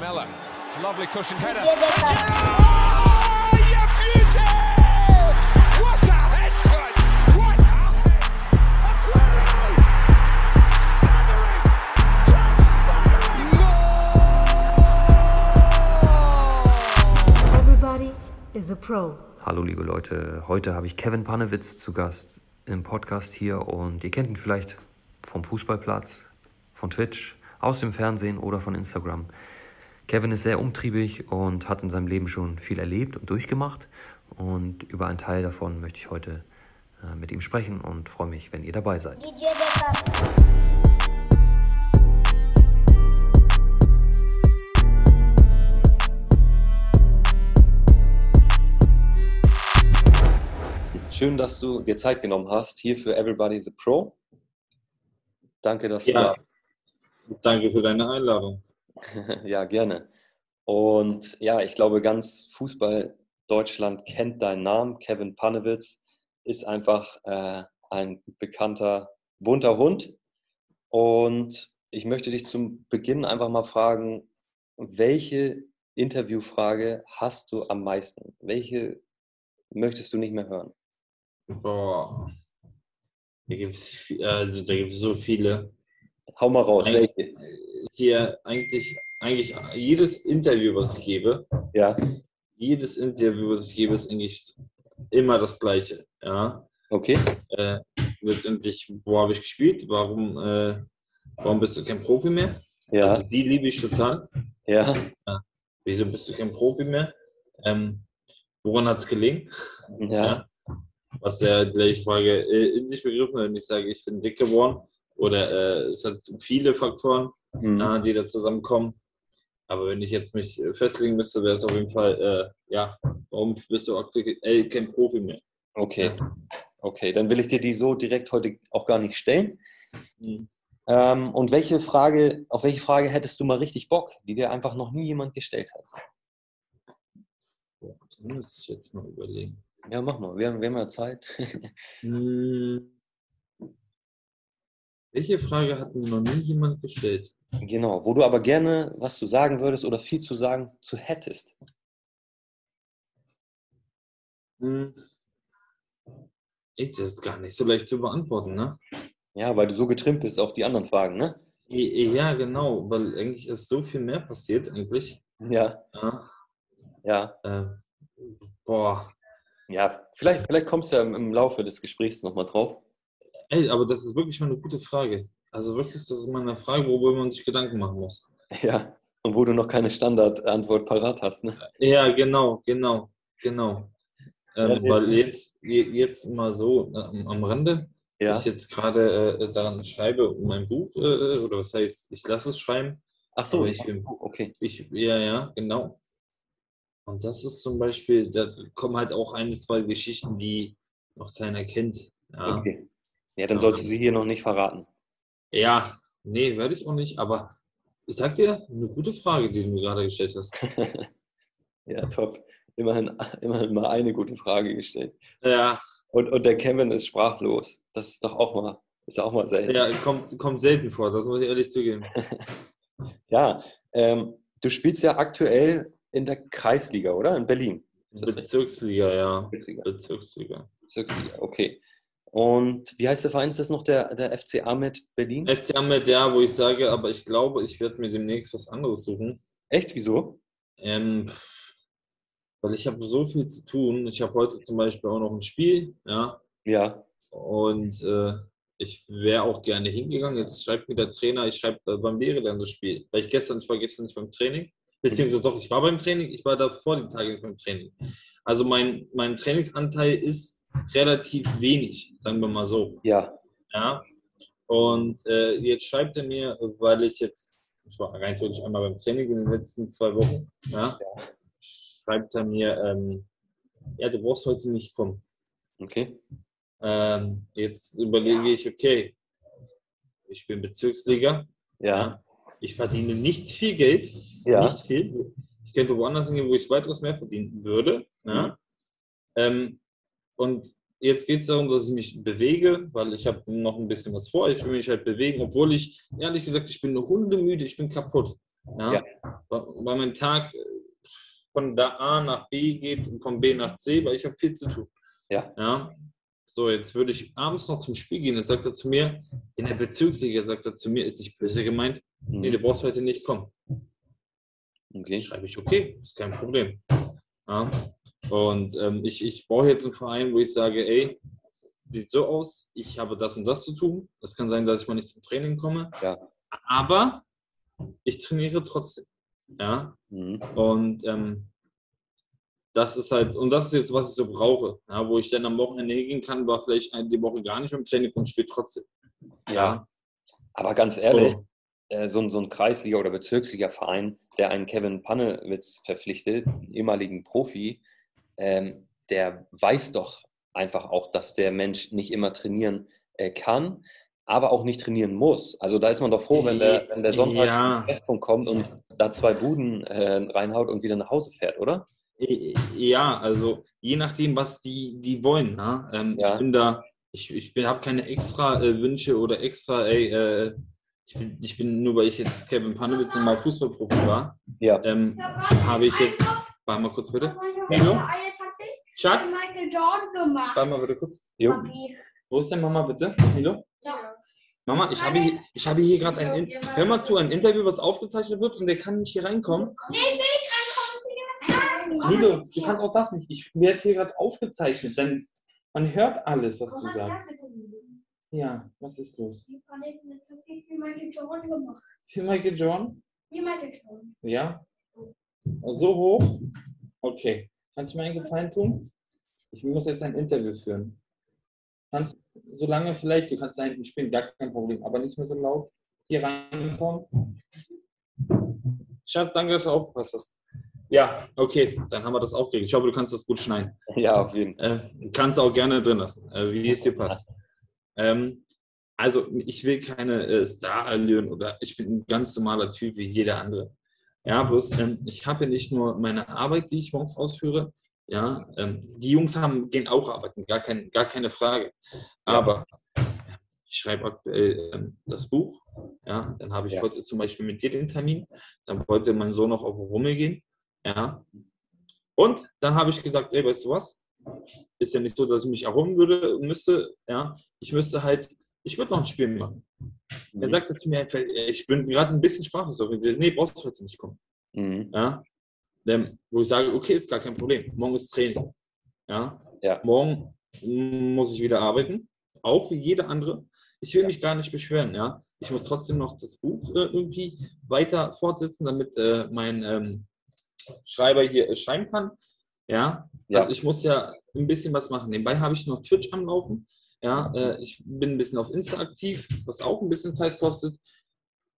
Lamella, lovely cushion header. Oh, you beauty! What a head, son! What a head! Aguero! Staggering! Just staggering! Everybody is a pro. Hallo liebe Leute, heute habe ich Kevin Panewitz zu Gast im Podcast hier und ihr kennt ihn vielleicht vom Fußballplatz, von Twitch, aus dem Fernsehen oder von Instagram. Kevin ist sehr umtriebig und hat in seinem Leben schon viel erlebt und durchgemacht und über einen Teil davon möchte ich heute äh, mit ihm sprechen und freue mich, wenn ihr dabei seid. Schön, dass du dir Zeit genommen hast hier für Everybody's a Pro. Danke, dass Ja, du danke für deine Einladung. Ja, gerne. Und ja, ich glaube, ganz Fußball Deutschland kennt deinen Namen. Kevin Panewitz ist einfach äh, ein bekannter, bunter Hund. Und ich möchte dich zum Beginn einfach mal fragen, welche Interviewfrage hast du am meisten? Welche möchtest du nicht mehr hören? Boah. Da gibt es also, so viele. Hau mal raus, welche? Hier eigentlich, eigentlich jedes Interview, was ich gebe, Ja, jedes Interview, was ich gebe, ist eigentlich immer das Gleiche. Ja. okay. Äh, letztendlich, wo habe ich gespielt? Warum, äh, warum bist du kein Profi mehr? Ja, Also die liebe ich total. ja, Wieso bist du kein Profi mehr? Ähm, woran hat es gelegen? ja, was ja gleich Frage äh, in sich begriffen, wenn ich sage, ich bin dick geworden oder äh, es hat viele Faktoren, Mhm. äh, die da zusammenkommen. Aber wenn ich jetzt mich äh, festlegen müsste, wäre es auf jeden Fall, äh, ja, warum bist du aktuell kein Profi mehr? Okay, okay, dann will ich dir die so direkt heute auch gar nicht stellen. Hm. Ähm, und welche Frage, auf welche Frage hättest du mal richtig Bock, die dir einfach noch nie jemand gestellt hat? Boah, da müsste ich jetzt mal überlegen. Ja, mach mal, wir haben, wir haben ja Zeit. Hm. Welche Frage hat mir noch nie jemand gestellt? genau, wo du aber gerne was zu sagen würdest oder viel zu sagen zu hättest. Hm. Das ist gar nicht so leicht zu beantworten, ne? Ja, weil du so getrimmt bist auf die anderen Fragen, ne? Ja, genau, weil eigentlich ist so viel mehr passiert, eigentlich. Ja, Ja, ja. äh, boah, Ja, vielleicht, vielleicht kommst du ja im, im Laufe des Gesprächs nochmal drauf. Ey, aber das ist wirklich mal eine gute Frage. Also wirklich, das ist mal eine Frage, worüber man sich Gedanken machen muss. Ja, und wo du noch keine Standardantwort parat hast, ne? Ja, genau, genau, genau. Ja, Ähm, nee. weil jetzt, je- jetzt mal so äh, am, Rande, Ja. ich jetzt gerade äh, daran schreibe, mein Buch, äh, oder was heißt, ich lasse es schreiben. Ach so, ich bin- okay. Ich, ja, ja, genau. Und das ist zum Beispiel, da kommen halt auch ein, zwei Geschichten, die noch keiner kennt. Ja. Okay. Ja, dann du sie hier noch nicht verraten. Ja, nee, werde ich auch nicht, aber ich sag dir, eine gute Frage, die du mir gerade gestellt hast. Ja, top. Immerhin, immerhin mal eine gute Frage gestellt. Ja, Und, und der Kevin ist sprachlos. Das ist doch auch mal, ist auch mal selten. ja kommt, kommt selten vor, das muss ich ehrlich zugeben. Ja, ähm, du spielst ja aktuell in der Kreisliga, oder? In Berlin. Bezirksliga, ja. Bezirksliga. Bezirksliga. Bezirksliga, okay. Und wie heißt der Verein? Ist das noch der, der FCA mit Berlin? FC Ahmed, ja, wo ich sage, aber ich glaube, ich werde mir demnächst was anderes suchen. Echt? Wieso? Ähm, weil ich habe so viel zu tun. Ich habe heute zum Beispiel auch noch ein Spiel, ja. Ja. Und äh, ich wäre auch gerne hingegangen. Jetzt schreibt mir der Trainer, ich schreibe, äh, wann wäre denn das Spiel? Weil ich gestern, ich war gestern nicht beim Training. Beziehungsweise doch, ich war beim Training, ich war da vor den Tagen nicht beim Training. Also mein, mein Trainingsanteil ist relativ wenig, sagen wir mal so. Ja. Ja. Und äh, jetzt schreibt er mir, weil ich jetzt, ich war rein theoretisch einmal beim Training in den letzten zwei Wochen, ja, schreibt er mir, ähm, ja, du brauchst heute nicht kommen. Okay. Ähm, jetzt überlege ich, okay, ich bin Bezirksliga, Ja. ich verdiene nicht viel Geld, Ja. nicht viel. Ich könnte woanders hingehen, wo ich weitaus mehr verdienen würde. Ja. Ähm, und jetzt geht es darum, dass ich mich bewege, weil ich habe noch ein bisschen was vor. Ich will mich halt bewegen, obwohl ich, ehrlich gesagt, ich bin nur hundemüde, ich bin kaputt. Ja? Ja. Weil mein Tag äh, von da A nach B geht und von B nach C, weil ich habe viel zu tun. Ja. ja. So, jetzt würde ich abends noch zum Spiel gehen. Jetzt sagt er zu mir, in der Bezirksliga sagt er zu mir, ist nicht böse gemeint, nee, du Mhm. brauchst heute nicht kommen. Okay. schreibe ich, okay, ist kein Problem. Ja. Und ähm, ich, ich brauche jetzt einen Verein, wo ich sage, ey, sieht so aus, ich habe das und das zu tun. Es kann sein, dass ich mal nicht zum Training komme. Ja. Aber ich trainiere trotzdem. Ja. Mhm. Und ähm, das ist halt, und das ist jetzt, was ich so brauche. Ja, wo ich dann am Wochenende hingehen kann, war vielleicht die Woche gar nicht dem Training und spiele trotzdem. Ja, aber ganz ehrlich, So. äh, so, ein, so ein Kreisliga- oder Bezirksliga-Verein, der einen Kevin Pannewitz verpflichtet, einen ehemaligen Profi, ähm, der weiß doch einfach auch, dass der Mensch nicht immer trainieren äh, kann, aber auch nicht trainieren muss. Also da ist man doch froh, wenn der, wenn der Sonntag Ja. zum Treffpunkt kommt und da zwei Buden äh, reinhaut und wieder nach Hause fährt, oder? Ja, also je nachdem, was die, die wollen. Ne? Ähm, Ja. Ich bin da, ich, ich habe keine extra äh, Wünsche oder extra, ey, äh, ich, bin, ich bin nur, weil ich jetzt Kevin Panowitz mal Fußballprofi war, Ja. ähm, habe ich jetzt, warte mal kurz bitte. Taktik Schatz, Michael Jordan gemacht. warte mal bitte kurz. Jo. Papi. Wo ist denn Mama bitte? Milo? Ja. Mama, ich habe hier, ich habe hier gerade ein, In- hör mal zu, ein Interview, was aufgezeichnet wird und der kann nicht hier reinkommen. Nee, ich will nicht reinkommen. Milo, du kannst auch das nicht. Ich werde hier gerade aufgezeichnet, denn man hört alles, was du sagst. Ja, was ist los? Wie Michael Jordan gemacht. Für Michael John? Wie Michael Jordan. Ja. So hoch? Okay. Kannst du mir einen Gefallen tun? Ich muss jetzt ein Interview führen. Kannst so lange vielleicht, du kannst da hinten spielen, gar kein Problem, aber nicht mehr so laut. Hier reinkommen. Schatz, danke, dass du aufgepasst hast. Ja, okay, dann haben wir das auch geregelt. Ich hoffe, du kannst das gut schneiden. Ja, auf jeden Fall. Äh, kannst auch gerne drin lassen, äh, wie es dir passt. Ähm, also, ich will keine äh, Star-Allüren oder ich bin ein ganz normaler Typ wie jeder andere. Ja, bloß ähm, ich habe ja nicht nur meine Arbeit, die ich morgens ausführe. Ja, ähm, die Jungs haben, gehen auch arbeiten, gar, kein, gar keine Frage. Aber ich schreibe aktuell ähm, das Buch. Ja, dann habe ich Ja. heute zum Beispiel mit dir den Termin. Dann wollte mein Sohn noch auf Rummel gehen. Ja. Und dann habe ich gesagt, ey, weißt du was? Ist ja nicht so, dass ich mich erholen würde müsste. Ja, ich müsste halt, ich würde noch ein Spiel machen. Er Mhm. sagte zu mir, ich bin gerade ein bisschen sprachlos. Nee, brauchst du heute nicht kommen. Mhm. Ja? Ähm, wo ich sage, okay, ist gar kein Problem. Morgen ist Training. Ja? Ja. Morgen muss ich wieder arbeiten, auch wie jeder andere. Ich will mich gar nicht beschweren. Ja? Ich muss trotzdem noch das Buch äh, irgendwie weiter fortsetzen, damit äh, mein ähm, Schreiber hier äh, schreiben kann. Ja? Ja. Also ich muss ja ein bisschen was machen. Nebenbei habe ich noch Twitch am Laufen. Ja, äh, ich bin ein bisschen auf Insta aktiv, was auch ein bisschen Zeit kostet.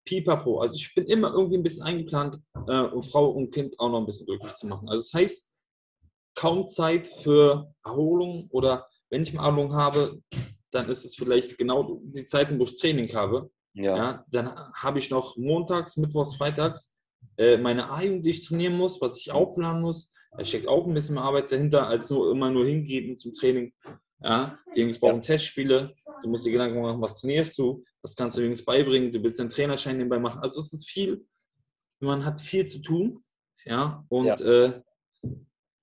Pipapo. Also ich bin immer irgendwie ein bisschen eingeplant, äh, um Frau und Kind auch noch ein bisschen glücklich zu machen. Also das heißt, kaum Zeit für Erholung oder wenn ich mal Erholung habe, dann ist es vielleicht genau die Zeiten, wo ich Training habe. Ja. Ja, dann habe ich noch montags, mittwochs, freitags äh, meine A-Jugend, die ich trainieren muss, was ich auch planen muss. Da steckt auch ein bisschen mehr Arbeit dahinter, als nur immer nur hingehen zum Training. Ja, die Jungs brauchen Testspiele. Du musst dir Gedanken machen, was trainierst du, was kannst du Jungs beibringen. Du willst einen Trainerschein nebenbei machen. Also es ist viel. Man hat viel zu tun. Ja, und Ja. Äh,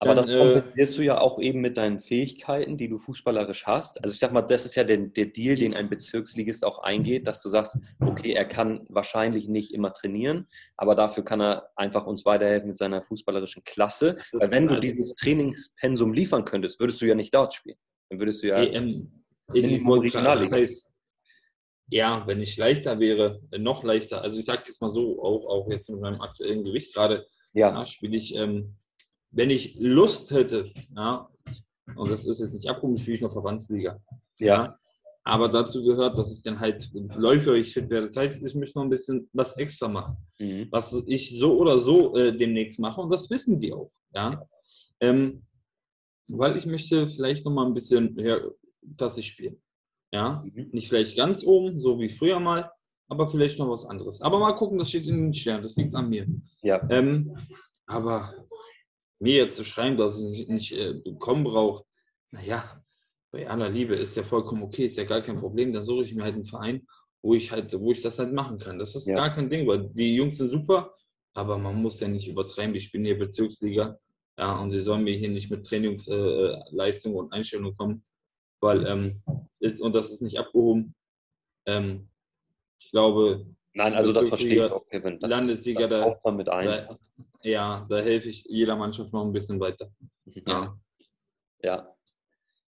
Aber Dann, das äh, kompensierst du ja auch eben mit deinen Fähigkeiten, die du fußballerisch hast. Also ich sag mal, das ist ja der, der Deal, den ein Bezirksligist auch eingeht, dass du sagst, okay, er kann wahrscheinlich nicht immer trainieren, aber dafür kann er einfach uns weiterhelfen mit seiner fußballerischen Klasse. Das Weil wenn du also- dieses Trainingspensum liefern könntest, würdest du ja nicht dort spielen. Dann würdest du ja. EM. Minimum gerade, das Regionalliga. heißt, ja, wenn ich leichter wäre, äh, noch leichter. Also ich sage jetzt mal so, auch, auch jetzt mit meinem aktuellen Gewicht gerade, Ja, ja, spiele ich, ähm, wenn ich Lust hätte, ja, und das ist jetzt nicht abgehoben, spiele ich noch Verbandsliga. ja, Aber dazu gehört, dass ich dann halt läuferig fit werde. Das heißt, ich möchte noch ein bisschen was extra machen mhm. was ich so oder so äh, demnächst mache und das wissen die auch. Ja? Ähm, weil ich möchte vielleicht noch mal ein bisschen höher, dass ich spiele. Ja? Mhm. Nicht vielleicht ganz oben, so wie früher mal, aber vielleicht noch was anderes. Aber mal gucken, das steht in den Sternen, das liegt an mir. ja, Ähm, aber mir jetzt zu schreiben, dass ich nicht, nicht äh, bekommen brauche, naja, bei aller Liebe ist ja vollkommen okay, ist ja gar kein Problem. Dann suche ich mir halt einen Verein, wo ich halt, wo ich das halt machen kann. Das ist Ja. gar kein Ding, weil die Jungs sind super aber man muss ja nicht übertreiben. Wir spielen hier Bezirksliga. Ja, und sie sollen mir hier nicht mit Trainingsleistung äh, und Einstellung kommen, weil ähm, ist, und das ist nicht abgehoben. Ähm, ich glaube, Nein, also das verstehe ich auch, Kevin. Das, Landesliga, das da, da, ja, da helfe ich jeder Mannschaft noch ein bisschen weiter. Ja. Ja.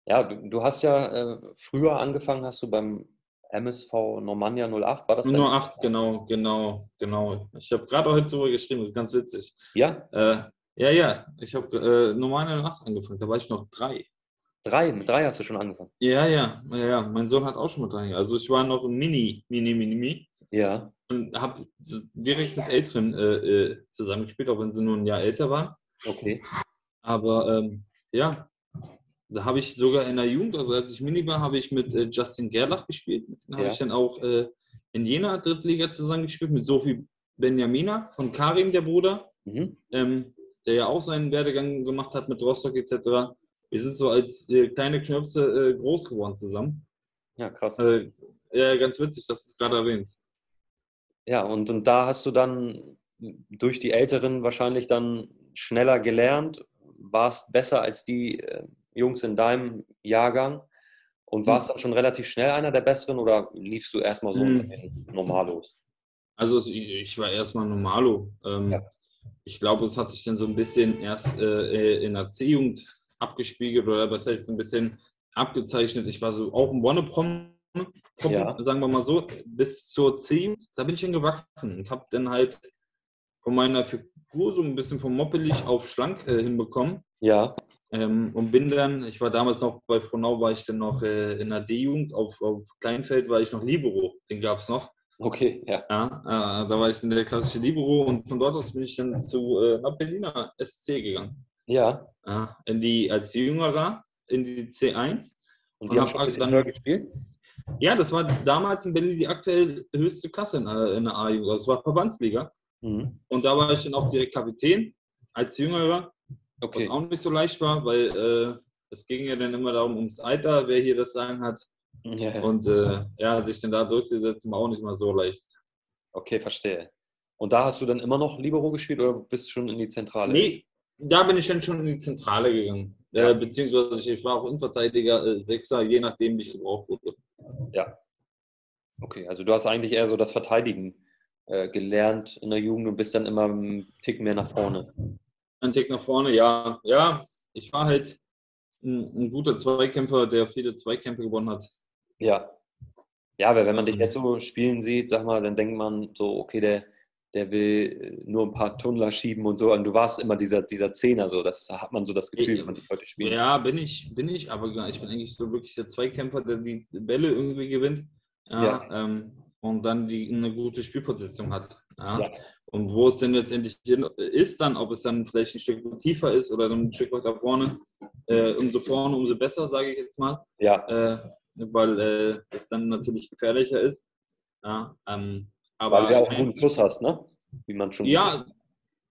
Ja, du, du hast ja äh, früher angefangen, hast du beim MSV Normannia 08, war das Nur acht, genau, genau, genau. Ich habe gerade heute darüber geschrieben, das ist ganz witzig. Ja, Äh, ja, ja, ich habe äh, normal in acht angefangen, da war ich noch drei. drei, mit drei hast du schon angefangen. Ja, ja, ja, ja, mein Sohn hat auch schon mit drei. Also ich war noch Mini, Mini, Mini, Mini Ja, und habe direkt mit Älteren äh, äh, zusammengespielt, auch wenn sie nur ein Jahr älter waren. okay. Aber ähm, ja, da habe ich sogar in der Jugend, also als ich Mini war, habe ich mit äh, Justin Gerlach gespielt. Mit dem habe Ja. ich dann auch äh, in Jena Drittliga zusammengespielt mit Sophie Benjamina von Karim, der Bruder, Mhm. ähm, der ja auch seinen Werdegang gemacht hat mit Rostock etc. Wir sind so als äh, kleine Knöpfe äh, groß geworden zusammen. Ja, krass. Äh, ja, ganz witzig, dass du es gerade erwähnst. Ja, und, und da hast du dann durch die Älteren wahrscheinlich dann schneller gelernt, warst besser als die äh, Jungs in deinem Jahrgang und Hm. warst dann schon relativ schnell einer der Besseren oder liefst du erstmal so Hm. in Normalos? Also ich war erstmal Normalo. Ähm, Ja. Ich glaube, es hat sich dann so ein bisschen erst äh, in der C-Jugend abgespiegelt oder was heißt so ein bisschen abgezeichnet. Ich war so auch ein Wonneprom, Ja. sagen wir mal so, bis zur C-Jugend. Da bin ich schon gewachsen und habe dann halt von meiner Figur so ein bisschen von moppelig auf schlank äh, hinbekommen. Ja, Ähm, und bin dann, ich war damals noch bei Frohnau, war ich dann noch äh, in der D-Jugend, auf, auf Kleinfeld war ich noch Libero, den gab es noch. Okay, ja. Ja, äh, da war ich in der klassische Libero und von dort aus bin ich dann zu äh, nach Berliner SC gegangen. Ja, Ja, in die, als Jüngerer, in die C1. und Und die haben hab schon ein bisschen dann- gespielt? Ja, das war damals in Berlin die aktuell höchste Klasse in, äh, in der A-Jugend. Das war Verbandsliga. Mhm. Und da war ich dann auch direkt Kapitän als Jüngerer, was Okay, auch nicht so leicht war, weil äh, es ging ja dann immer darum, ums Alter, wer hier das Sagen hat. Ja. Und äh, ja, sich dann da durchzusetzen, war auch nicht mal so leicht. okay, verstehe. Und da hast du dann immer noch Libero gespielt oder bist du schon in die Zentrale? Nee, da bin ich dann schon in die Zentrale gegangen. Ja. Äh, beziehungsweise ich, ich war auch Innenverteidiger, äh, Sechser, je nachdem, wie ich gebraucht wurde. Ja. Okay, also du hast eigentlich eher so das Verteidigen äh, gelernt in der Jugend und bist dann immer einen Tick mehr nach vorne. Ein Tick nach vorne, ja. Ja, ich war halt ein, ein guter Zweikämpfer, der viele Zweikämpfe gewonnen hat. Ja. Ja, weil wenn man dich Mhm. jetzt so spielen sieht, sag mal, dann denkt man so, okay, der, der will äh, nur ein paar Tunnler schieben und so. Und du warst immer dieser, dieser Zehner, so. Das hat man so das Gefühl, wenn man dich heute spielt. Ja, bin ich, bin ich, aber ich bin eigentlich so wirklich der Zweikämpfer, der die Bälle irgendwie gewinnt. Ja, Ja. Ähm, und dann die eine gute Spielposition hat. Ja. Ja. Und wo es denn letztendlich ist, dann, ob es dann vielleicht ein Stück tiefer ist oder dann ein Stück weiter vorne, äh, umso vorne, umso besser, sage ich jetzt mal, Ja, äh, weil äh, das dann natürlich gefährlicher ist. Ja, ähm, aber weil du ja auch einen guten Schuss hast, ne? Wie man schon ja,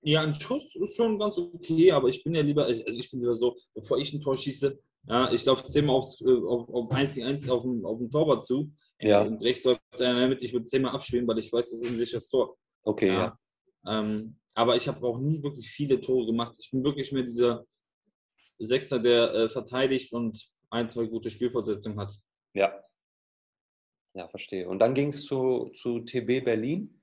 ja, ein Schuss ist schon ganz okay, aber ich bin ja lieber, also ich bin lieber so, bevor ich ein Tor schieße, ja, ich laufe zehnmal aufs, äh, auf, auf 1 gegen 1 auf den, auf den Torwart zu. Ja. Und rechts läuft einer damit, ich würde zehnmal abspielen, weil ich weiß, das ist ein sicheres Tor. Okay, ja. Ja. Ähm, aber ich habe auch nie wirklich viele Tore gemacht. Ich bin wirklich mehr dieser Sechser, der äh, verteidigt und ein, zwei gute Spielfortsetzungen hat. Ja. Ja, verstehe. Und dann ging es zu, zu TB Berlin.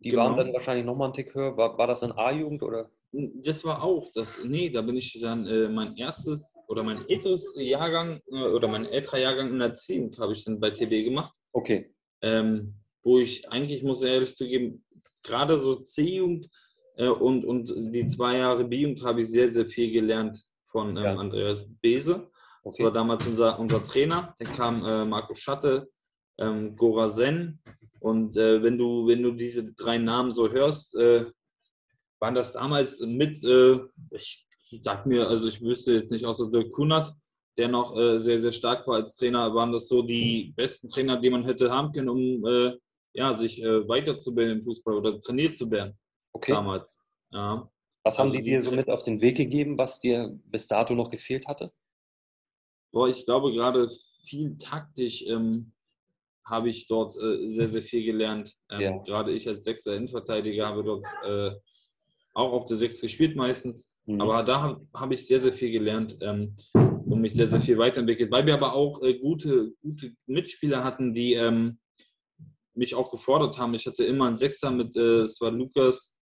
Die Genau. waren dann wahrscheinlich nochmal einen Tick höher. War, war das dann A-Jugend oder? Das war auch das. Nee, da bin ich dann äh, mein erstes oder mein älteres Jahrgang äh, oder mein älterer Jahrgang in der C habe ich dann bei TB gemacht. Okay. Ähm, wo ich eigentlich, muss ich ehrlich zugeben, gerade so C-Jugend äh, und, und die zwei Jahre B-Jugend habe ich sehr, sehr viel gelernt von ähm, Ja. Andreas Bese. Das okay. war damals unser, unser Trainer. Dann kam äh, Marco Schatte, ähm, Gora Sen. Und äh, wenn, du, wenn du diese drei Namen so hörst, äh, waren das damals mit, äh, ich sag mir, also ich wüsste jetzt nicht, außer Dirk Kunert, der noch äh, sehr, sehr stark war als Trainer, waren das so die besten Trainer, die man hätte haben können, um äh, ja, sich äh, weiterzubilden im Fußball oder trainiert zu werden okay. damals. Ja. Was haben Also die dir so mit auf den Weg gegeben, was dir bis dato noch gefehlt hatte? Boah, ich glaube gerade viel taktisch, ähm, habe ich dort äh, sehr, sehr viel gelernt. Ähm, Ja. Gerade ich als sechster Innenverteidiger habe dort äh, auch auf der Sechs gespielt meistens. Mhm. Aber da habe hab ich sehr, sehr viel gelernt ähm, und mich sehr, sehr viel weiterentwickelt, weil wir aber auch äh, gute, gute Mitspieler hatten, die ähm, mich auch gefordert haben. Ich hatte immer einen Sechser mit, äh, es war Lukas,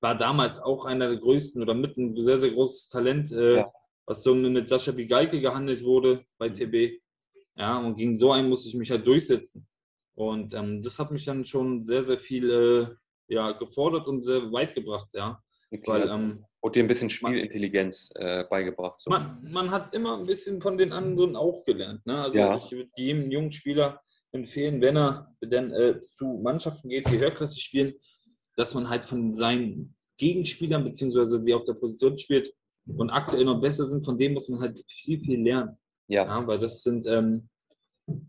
war damals auch einer der größten oder mit ein sehr, sehr großes Talent, äh, Ja. Was so mit Sascha Bigalke gehandelt wurde bei Mhm. TB. Ja, und gegen so einen musste ich mich halt durchsetzen. Und ähm, das hat mich dann schon sehr, sehr viel äh, ja, gefordert und sehr weit gebracht, ja. Okay, Weil ähm, wurde dir ein bisschen Spielintelligenz äh, beigebracht. So. man, man hat immer ein bisschen von den anderen auch gelernt. Ne? Also Ja. ich würde jedem jungen Spieler empfehlen, wenn er dann äh, zu Mannschaften geht, die Höherklasse spielen, dass man halt von seinen Gegenspielern, beziehungsweise die auf der Position spielt und aktuell noch besser sind, von denen muss man halt viel, viel lernen. Ja, Ja, weil das sind, ähm,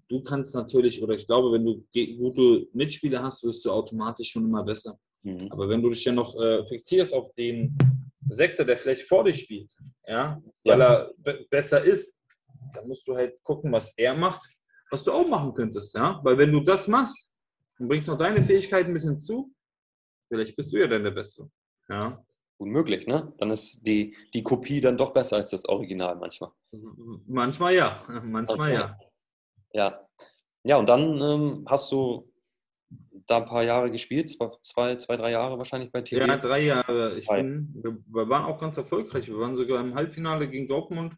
du kannst natürlich, oder ich glaube, wenn du gute Mitspieler hast, wirst du automatisch schon immer besser. mhm. Aber wenn du dich dann noch äh, fixierst auf den Sechser, der vielleicht vor dir spielt, ja, weil Ja. er be besser ist, dann musst du halt gucken, was er macht, was du auch machen könntest, ja. Weil wenn du das machst und bringst noch deine Fähigkeiten ein bisschen zu, vielleicht bist du ja dann der Beste. Ja. Unmöglich, ne? Dann ist die, die Kopie dann doch besser als das Original manchmal. Manchmal ja, manchmal ja. Ja. Ja, und dann ähm, hast du da ein paar Jahre gespielt, zwei, zwei, zwei drei Jahre wahrscheinlich bei TV. Ja, drei Jahre. Ich bin, wir, wir waren auch ganz erfolgreich. Wir waren sogar im Halbfinale gegen Dortmund.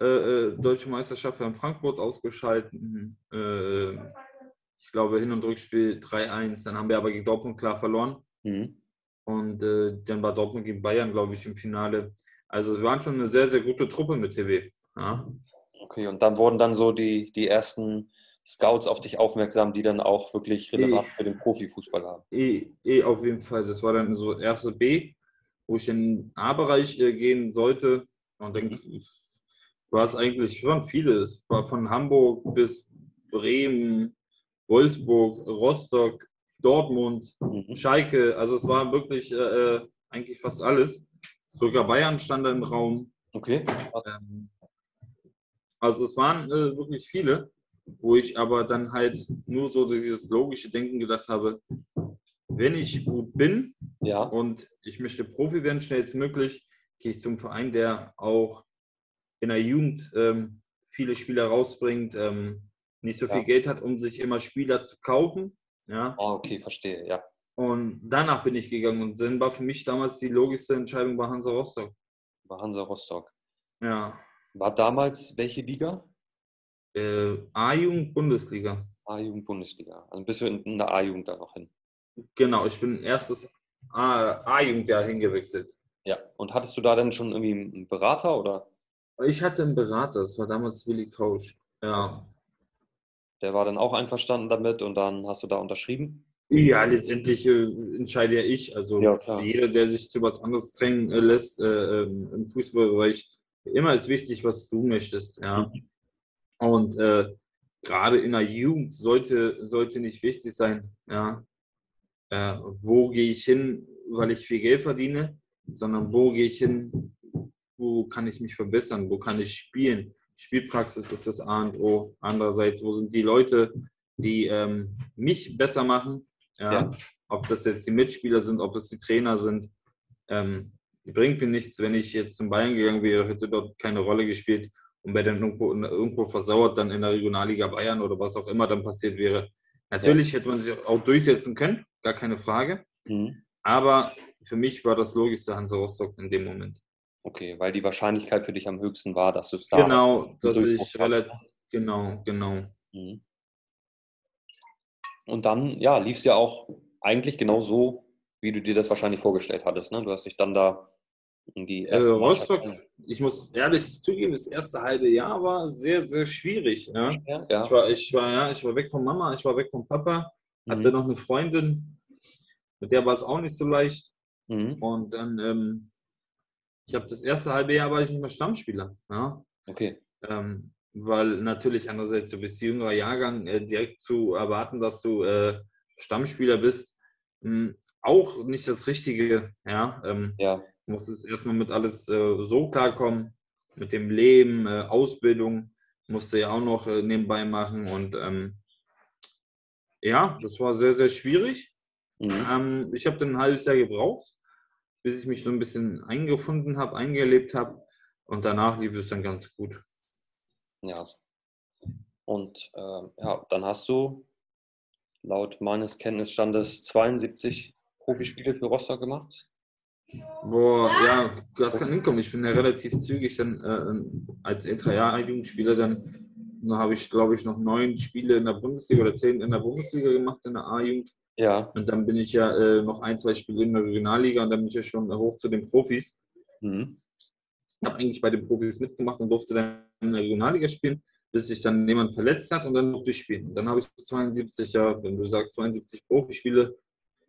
Äh, äh, Deutsche Meisterschaft in Frankfurt ausgeschalten. Äh, ich glaube, Hin- und Rückspiel 3-1. Dann haben wir aber gegen Dortmund klar verloren. Mhm. Und äh, dann war Dortmund gegen Bayern, glaube ich, im Finale. Also wir waren schon eine sehr, sehr gute Truppe mit TV. Ja. Okay, und dann wurden dann so die, die ersten Scouts auf dich aufmerksam, die dann auch wirklich relevant für den Profifußball haben. Eh, eh auf jeden Fall. Das war dann so erste B, wo ich in den A-Bereich äh, gehen sollte. Und dann war es eigentlich, es waren viele. Es war von Hamburg bis Bremen, Wolfsburg, Rostock, Dortmund, Mhm. Schalke. Also es war wirklich äh, äh, eigentlich fast alles. Sogar Bayern stand da im Raum. Okay. Ähm, also es waren äh, wirklich viele, wo ich aber dann halt nur so dieses logische Denken gedacht habe, wenn ich gut bin Ja. und ich möchte Profi werden, schnellstmöglich, gehe ich zum Verein, der auch in der Jugend ähm, viele Spieler rausbringt, ähm, nicht so viel Ja. Geld hat, um sich immer Spieler zu kaufen. Ja. Ah, okay, verstehe, ja. Und danach bin ich gegangen und dann war für mich damals die logischste Entscheidung bei Hansa Rostock. Bei Hansa Rostock. Ja. War damals welche Liga? Äh, A-Jugend Bundesliga. A-Jugend Bundesliga. Also bist du in, der A-Jugend da noch hin. Genau, ich bin erstes A-Jugendjahr hingewechselt. Ja. Und hattest du da dann schon irgendwie einen Berater oder Ich hatte einen Berater, das war damals Willi Kausch. Ja. Der war dann auch einverstanden damit und dann hast du da unterschrieben? Ja, letztendlich äh, entscheide ja ich. Also Ja, jeder, der sich zu was anderes drängen äh, lässt äh, ähm, im Fußballbereich, immer ist wichtig, was du möchtest. Ja. Und äh, gerade in der Jugend sollte, sollte nicht wichtig sein, ja, äh, wo gehe ich hin, weil ich viel Geld verdiene, sondern wo gehe ich hin, wo kann ich mich verbessern, wo kann ich spielen. Spielpraxis ist das A und O. Andererseits, wo sind die Leute, die ähm, mich besser machen? Ja? Ja. Ob das jetzt die Mitspieler sind, ob es die Trainer sind. Ähm, bringt mir nichts, wenn ich jetzt zum Bayern gegangen wäre, hätte dort keine Rolle gespielt und wäre dann irgendwo, irgendwo versauert, dann in der Regionalliga Bayern oder was auch immer dann passiert wäre. Natürlich hätte man sich auch durchsetzen können, gar keine Frage. Mhm. Aber für mich war das logischste Hansa Rostock in dem Moment. Okay, weil die Wahrscheinlichkeit für dich am höchsten war, dass du es da Genau, dass ich relativ, genau, genau. Mhm. Und dann, ja, lief es ja auch eigentlich genau so, wie du dir das wahrscheinlich vorgestellt hattest. Ne? Du hast dich dann da in die Äh, erste Rostock, Mannschaft- ich muss ehrlich zugeben, das erste halbe Jahr war sehr, sehr schwierig. Ja? Ja, ja. Ich, war, ich, war, ja, ich war weg von Mama, ich war weg von Papa, hatte Mhm. noch eine Freundin, mit der war es auch nicht so leicht. Mhm. Und dann, ähm, ich habe das erste halbe Jahr war ich nicht mehr Stammspieler. Ja? Okay. Ähm, weil natürlich andererseits, du bist jüngerer Jahrgang, äh, direkt zu erwarten, dass du äh, Stammspieler bist, mh, auch nicht das Richtige. Ja, ähm, Ja, du musstest erstmal mit alles äh, so klarkommen, mit dem Leben, äh, Ausbildung. musste ja auch noch äh, nebenbei machen und ähm, ja, das war sehr, sehr schwierig. Mhm. Ähm, ich habe dann ein halbes Jahr gebraucht, bis ich mich so ein bisschen eingefunden habe, eingelebt habe und danach lief es dann ganz gut. Ja. Und ähm, ja, dann hast du laut meines Kenntnisstandes 72 Profispiele für Rostock gemacht. Boah, ja, das kann hinkommen. Ich bin ja relativ zügig dann äh, als Intra-Jahr-Jugendspieler dann da habe ich, glaube ich, noch neun Spiele in der Bundesliga oder zehn in der Bundesliga gemacht in der A-Jugend. Ja. Und dann bin ich ja äh, noch ein, zwei Spiele in der Regionalliga und dann bin ich ja schon hoch zu den Profis. Mhm. Ich habe eigentlich bei den Profis mitgemacht und durfte dann in der Regionalliga spielen, bis sich dann jemand verletzt hat und dann noch durchspielen. Und dann habe ich 72, ja, wenn du sagst, 72 Profispiele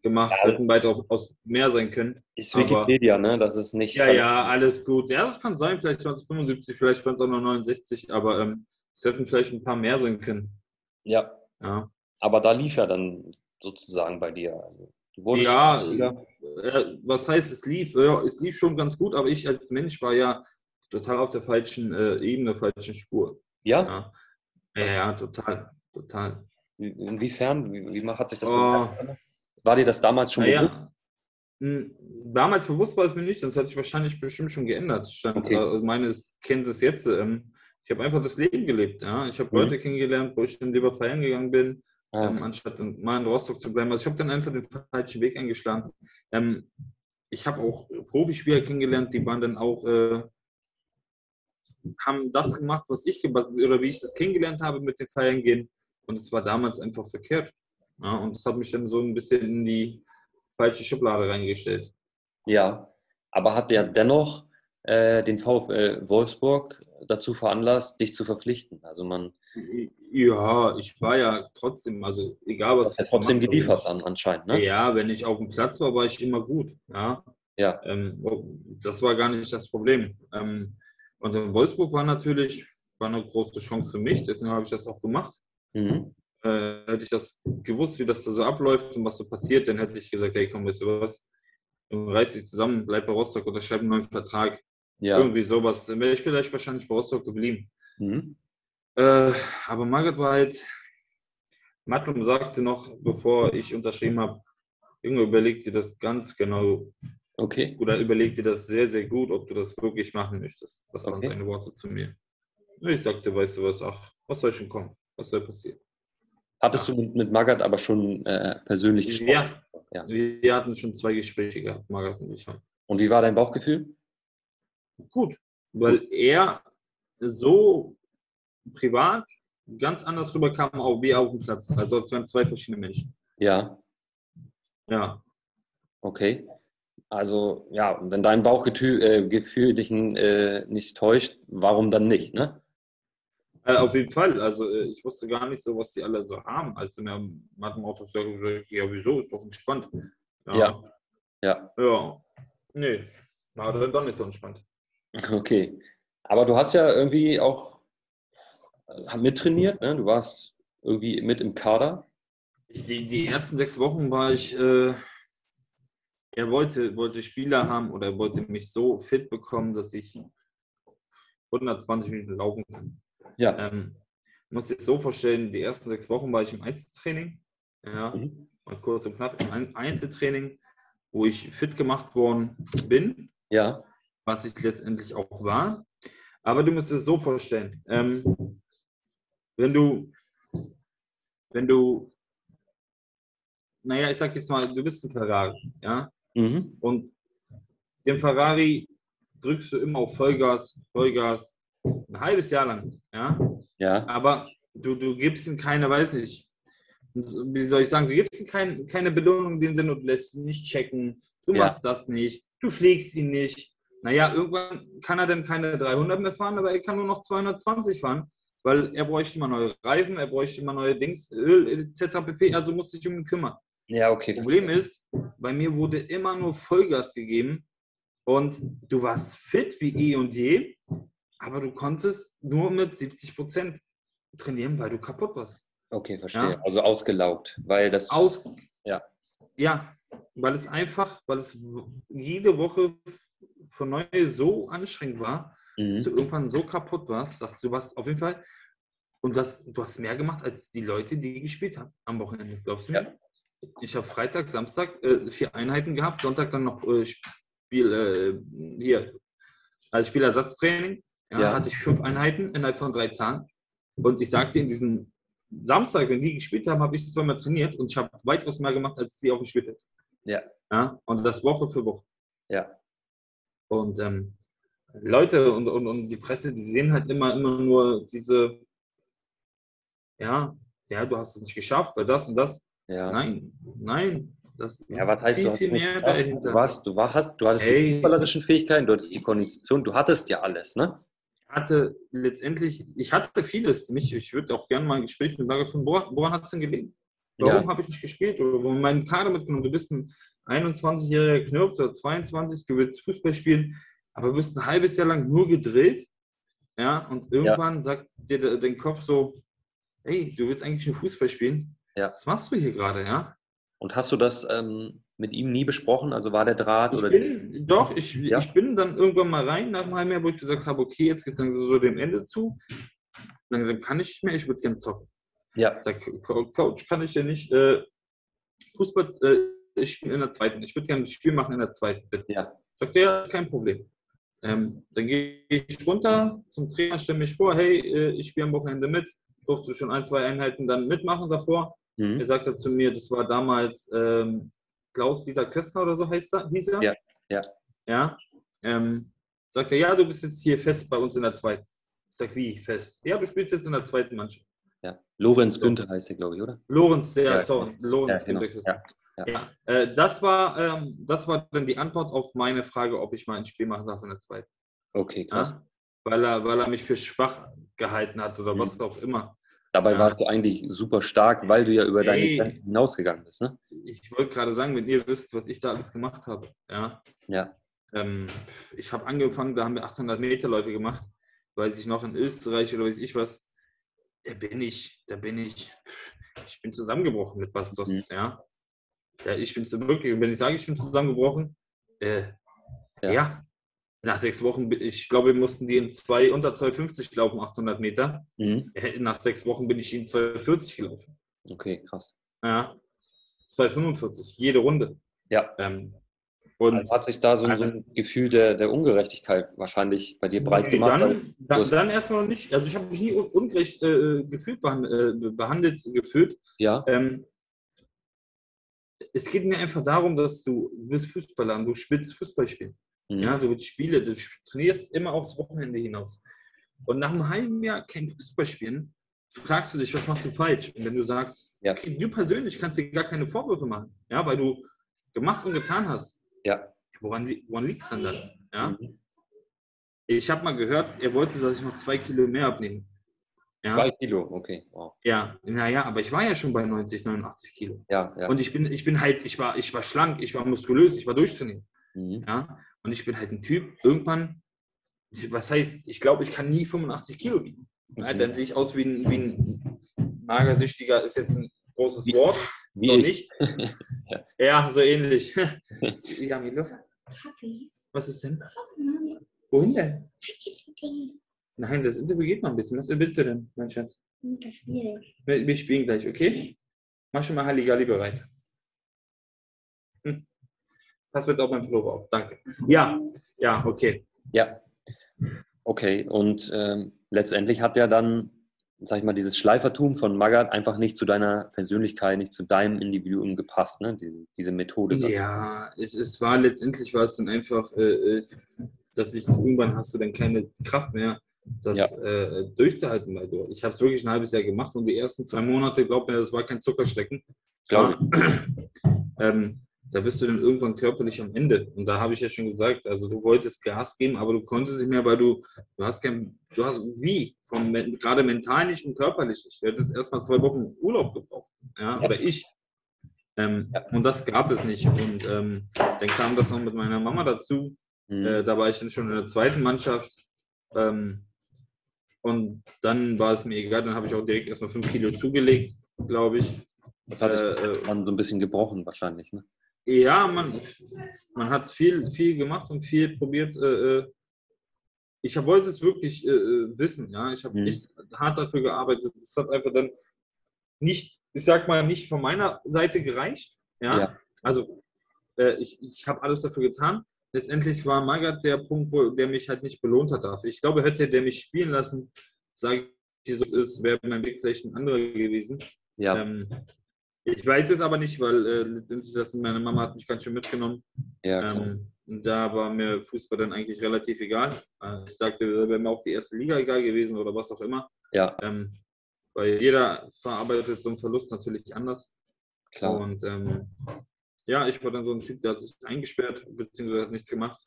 gemacht, Ja. hätten weiter aus mehr sein können. Ist Aber- Wikipedia, ne? Das ist nicht. Ja, ja, alles gut. Ja, das kann sein, vielleicht waren es 75, vielleicht waren es auch nur 69, aber ähm, es hätten vielleicht ein paar mehr sein können. Ja. Ja, Aber da lief ja dann sozusagen bei dir. Also, ja äh, was heißt, es lief? Ja, es lief schon ganz gut, aber ich als Mensch war ja total auf der falschen äh, Ebene, falschen Spur. Ja? Ja, ja, ja total, total. Wie- Inwiefern? Wie, wie hat sich das Oh. War dir das damals schon bewusst? Naja, m, damals bewusst war es mir nicht, sonst hätte ich wahrscheinlich bestimmt schon geändert. Stand, Okay. also meines kennt es jetzt. Ähm, ich habe einfach das Leben gelebt. Ja? Ich habe Mhm. Leute kennengelernt, wo ich dann lieber feiern gegangen bin, Ah, ähm, okay. anstatt in, mal in Rostock zu bleiben. Also ich habe dann einfach den falschen Weg eingeschlagen. Ähm, ich habe auch Profispieler kennengelernt, die waren dann auch, äh, haben das gemacht, was ich gemacht oder wie ich das kennengelernt habe mit den Feiern gehen. Und es war damals einfach verkehrt. Ja, und das hat mich dann so ein bisschen in die falsche Schublade reingestellt. Ja, aber hat der dennoch äh, den VfL Wolfsburg dazu veranlasst, dich zu verpflichten? Also man Ja, ich war ja trotzdem, also egal was hat ja ich trotzdem habe, geliefert ich- an, anscheinend, ne? Ja, wenn ich auf dem Platz war, war ich immer gut. Ja, Ja. ähm, das war gar nicht das Problem. Ähm, und in Wolfsburg war natürlich war eine große Chance für mich, deswegen habe ich das auch gemacht. Mhm. Äh, hätte ich das gewusst, wie das da so abläuft und was so passiert, dann hätte ich gesagt, hey, komm, weißt du was, reiß dich zusammen, bleib bei Rostock oder schreib einen neuen Vertrag. Ja. Irgendwie sowas. Dann wäre ich vielleicht wahrscheinlich bei Rostock geblieben. Mhm. Äh, aber Margaret war halt, Matlum sagte noch, bevor ich unterschrieben habe, Junge, überleg dir das ganz genau Okay. oder überleg dir das sehr, sehr gut, ob du das wirklich machen möchtest. Das waren Okay. seine Worte zu mir. Ich sagte, weißt du was, ach, was soll schon kommen? Was soll passieren? Hattest du mit, Magath aber schon äh, persönlich gesprochen? Ja. Ja. Wir hatten schon zwei Gespräche gehabt, Margaret und ich. Und wie war dein Bauchgefühl? Gut, weil er so privat ganz anders rüberkam, auch wie auf dem Platz. Also als wären zwei verschiedene Menschen. Ja, Ja, okay. Also, ja, wenn dein Bauchgefühl äh, dich äh, nicht täuscht, warum dann nicht, ne? Äh, auf jeden Fall. Also äh, ich wusste gar nicht so, was die alle so haben. Als sie mir mit dem Auto gesagt ja wieso, ist doch entspannt. Ja. Ja, Ja. Nee, war dann doch nicht so entspannt. okay. Aber du hast ja irgendwie auch äh, mittrainiert, ne? Du warst irgendwie mit im Kader. Die, die ersten sechs Wochen war ich, äh, er wollte, wollte Spieler haben oder er wollte mich so fit bekommen, dass ich 120 Minuten laufen kann. Ja. Ähm, muss jetzt so vorstellen, die ersten sechs Wochen war ich im Einzeltraining. Ja, Mhm. mal kurz und knapp im Ein- Einzeltraining, wo ich fit gemacht worden bin, Ja. was ich letztendlich auch war. Aber du musst es so vorstellen, ähm, wenn du, wenn du, naja, ich sag jetzt mal, du bist ein Ferrari, ja, Mhm. und den Ferrari drückst du immer auf Vollgas, Vollgas, ein halbes Jahr lang, ja, Ja. aber du, du gibst ihm keine, weiß nicht, wie soll ich sagen, du gibst ihm kein, keine Belohnung in dem Sinne, du lässt ihn nicht checken, du Ja. machst das nicht, du pflegst ihn nicht. Naja, irgendwann kann er dann keine 300 mehr fahren, aber er kann nur noch 220 fahren, weil er bräuchte immer neue Reifen, er bräuchte immer neue Dings, Öl etc. pp. Also muss sich um ihn kümmern. Ja, okay. Das Problem ist, bei mir wurde immer nur Vollgas gegeben und du warst fit wie eh und je, aber du konntest nur mit 70 Prozent trainieren, weil du kaputt warst. Okay, verstehe. Ja. Also ausgelaugt, weil das. Aus, Ja. Ja, weil es einfach, weil es jede Woche von neu so anstrengend war, Mhm. dass du irgendwann so kaputt warst, dass du warst auf jeden Fall, Und das, du hast mehr gemacht als die Leute, die gespielt haben am Wochenende. Glaubst du mir? Ja. Ich habe Freitag, Samstag äh, vier Einheiten gehabt, Sonntag dann noch äh, Spiel, äh, hier, als Spielersatztraining. Ja, Ja. hatte ich fünf Einheiten innerhalb von drei Tagen. Und ich sagte, in diesem Samstag, wenn die gespielt haben, habe ich zweimal trainiert und ich habe weitaus mehr gemacht, als die auf dem Spielfeld. Ja. ja. Und das Woche für Woche. Ja. Und ähm, Leute und, und, und die Presse, die sehen halt immer, immer nur diese, ja, ja, du hast es nicht geschafft, weil das und das. Ja. Nein, nein, das ist Ja, was heißt, du viel, hast viel mehr dahinter. Du, warst, du, war, hast, du hattest die Ey. fußballerischen Fähigkeiten, du hattest die Kondition, du hattest ja alles, ne? Ich hatte letztendlich, ich hatte vieles. Mich, ich würde auch gerne mal ein Gespräch mit Margaret von Woran, woran hat es denn gelegen? Warum Ja. habe ich nicht gespielt? Oder warum meinen Kader mitgenommen? Du bist ein 21-jähriger Knirps oder 22, du willst Fußball spielen, aber du bist ein halbes Jahr lang nur gedrillt. Ja, und irgendwann sagt dir der, dein Kopf so, hey, du willst eigentlich nur Fußball spielen? Ja. Was machst du hier gerade, ja? Und hast du das ähm, mit ihm nie besprochen? Also war der Draht Ich oder bin, doch, ich, Ja. ich bin dann irgendwann mal rein nach einem halben Jahr, wo ich gesagt habe, okay, jetzt geht es dann so dem Ende zu. Dann gesagt, kann ich nicht mehr, ich würde gerne zocken. ja, sag, Co- Coach, kann ich denn nicht äh, Fußball äh, ich spiele in der zweiten. Ich würde gerne ein Spiel machen in der zweiten, bitte. ja, Sagt er, ja, kein Problem. Ähm, dann gehe ich runter zum Trainer, stelle mich vor, hey, äh, ich spiele am Wochenende mit, durfte schon ein, zwei Einheiten dann mitmachen davor. mhm. Er sagte zu mir, das war damals ähm, Klaus-Dieter Köstner oder so heißt er, hieß er. Ja, ja. Ja. Ähm, sagt er, ja, du bist jetzt hier fest bei uns in der zweiten. Ich sag, wie fest? Ja, du spielst jetzt in der zweiten Mannschaft. ja. Lorenz Günther heißt er, glaube ich, oder? Lorenz, der, Ja, sorry, Lorenz Ja, genau. Günther. Ja, ja. Äh, das, war, ähm, das war dann die Antwort auf meine Frage, ob ich mal ein Spiel machen darf in der zweiten. Okay, krass. Ja? Weil, er, weil er mich für schwach gehalten hat oder Mhm. was auch immer. Dabei Ja. warst du eigentlich super stark, weil du ja über deine Ey. Grenzen hinausgegangen bist, ne? Ich wollte gerade sagen, wenn ihr wisst, was ich da alles gemacht habe. Ja, Ja, ähm, ich habe angefangen, da haben wir 800 Meter Läufe gemacht, weiß ich noch in Österreich oder weiß ich was. Da bin ich, da bin ich, ich bin zusammengebrochen mit Bastos. Mhm. Ja. Ja, ich bin zu wirklich, wenn ich sage, ich bin zusammengebrochen, äh, Ja. ja. nach sechs Wochen, ich glaube, wir mussten die in zwei, unter 250 laufen, 800 Meter. mhm. Äh, Nach sechs Wochen bin ich in 240 gelaufen. okay, krass. Ja, 245, jede Runde. Ja, Ähm, und also hat sich da so, ein- so ein Gefühl der, der Ungerechtigkeit wahrscheinlich bei dir breit gemacht. Dann, dann, hast- dann erstmal noch nicht. Also ich habe mich nie un- ungerecht äh, gefühlt, äh, behandelt gefühlt. Ja, Ähm, es geht mir einfach darum, dass du, du bist Fußballer und du spielst Fußball spielen. mhm. Ja, du willst Spiele, du trainierst immer aufs Wochenende hinaus. Und nach einem halben Jahr kein Fußball spielen, fragst du dich, was machst du falsch? Und wenn du sagst, Ja. okay, du persönlich kannst dir gar keine Vorwürfe machen, ja, weil du gemacht und getan hast, ja. woran, woran liegt es dann dann? Ja? Mhm. Ich habe mal gehört, er wollte, dass ich noch zwei Kilo mehr abnehme. Ja, Zwei Kilo, okay, wow. ja, naja, aber ich war ja schon bei 90, 89 Kilo. Ja, ja. Und ich bin, ich bin halt, ich war, ich war schlank, ich war muskulös, ich war durchtrainiert. Mhm. Ja? Und ich bin halt ein Typ, irgendwann, was heißt, ich glaube, ich kann nie 85 Kilo wiegen. Ja, Mhm. dann sehe ich aus wie ein, wie ein magersüchtiger, ist jetzt ein großes Wie- Wort. Wie so ich. nicht. ja, so ähnlich. ja, Milo, Papi. was ist denn? Wohin denn? Nein, das Interview geht noch ein bisschen. Was willst du denn, mein Schatz? Das Spiel. Wir, wir spielen gleich, okay? Mach schon mal Halligalli bereit. Hm. Pass bitte auf mein Pullover auf. Danke. Ja, ja, okay. Ja. Okay, und ähm, letztendlich hat ja dann, sag ich mal, dieses Schleifertum von Magath einfach nicht zu deiner Persönlichkeit, nicht zu deinem Individuum gepasst, ne? Diese, diese Methode. Ja, es, es war letztendlich war es dann einfach, äh, äh, dass ich irgendwann hast du dann keine Kraft mehr, das Ja. äh, durchzuhalten, weil du. Ich habe es wirklich ein halbes Jahr gemacht und die ersten zwei Monate, glaub mir, das war kein Zuckerstecken. Glaube ähm, da bist du dann irgendwann körperlich am Ende. Und da habe ich ja schon gesagt, also du wolltest Gas geben, aber du konntest nicht mehr, weil du, du hast kein, du hast, wie? Vom, gerade mental nicht und körperlich nicht. Du hättest erstmal zwei Wochen Urlaub gebraucht. Ja, Ja. oder ich. Ähm, Ja. Und das gab es nicht. Und ähm, dann kam das noch mit meiner Mama dazu. Mhm. Äh, da war ich dann schon in der zweiten Mannschaft. Ähm, und dann war es mir egal, dann habe ich auch direkt erstmal fünf Kilo zugelegt, glaube ich. das hat sich äh, äh, dann so ein bisschen gebrochen wahrscheinlich, ne? Ja, man, man hat viel, viel gemacht und viel probiert, äh, äh, ich hab- wollte es wirklich äh, äh, wissen, ja. Ich habe Mhm. echt hart dafür gearbeitet. Es hat einfach dann nicht, ich sag mal, nicht von meiner Seite gereicht. Ja. Ja. Also äh, ich, ich habe alles dafür getan. Letztendlich war Magath der Punkt, wo, der mich halt nicht belohnt hat dafür. Ich glaube, hätte der mich spielen lassen, sage ich, es ist, wäre mein Weg vielleicht ein anderer gewesen. Ja, Ähm, ich weiß es aber nicht, weil äh, letztendlich das, meine Mama hat mich ganz schön mitgenommen. ja. Ähm, und da war mir Fußball dann eigentlich relativ egal. Äh, ich sagte, wäre mir auch die erste Liga egal gewesen oder was auch immer. ja, Ähm, weil jeder verarbeitet so einen Verlust natürlich anders. klar. Und ähm, ja, ich war dann so ein Typ, der hat sich eingesperrt, beziehungsweise hat nichts gemacht.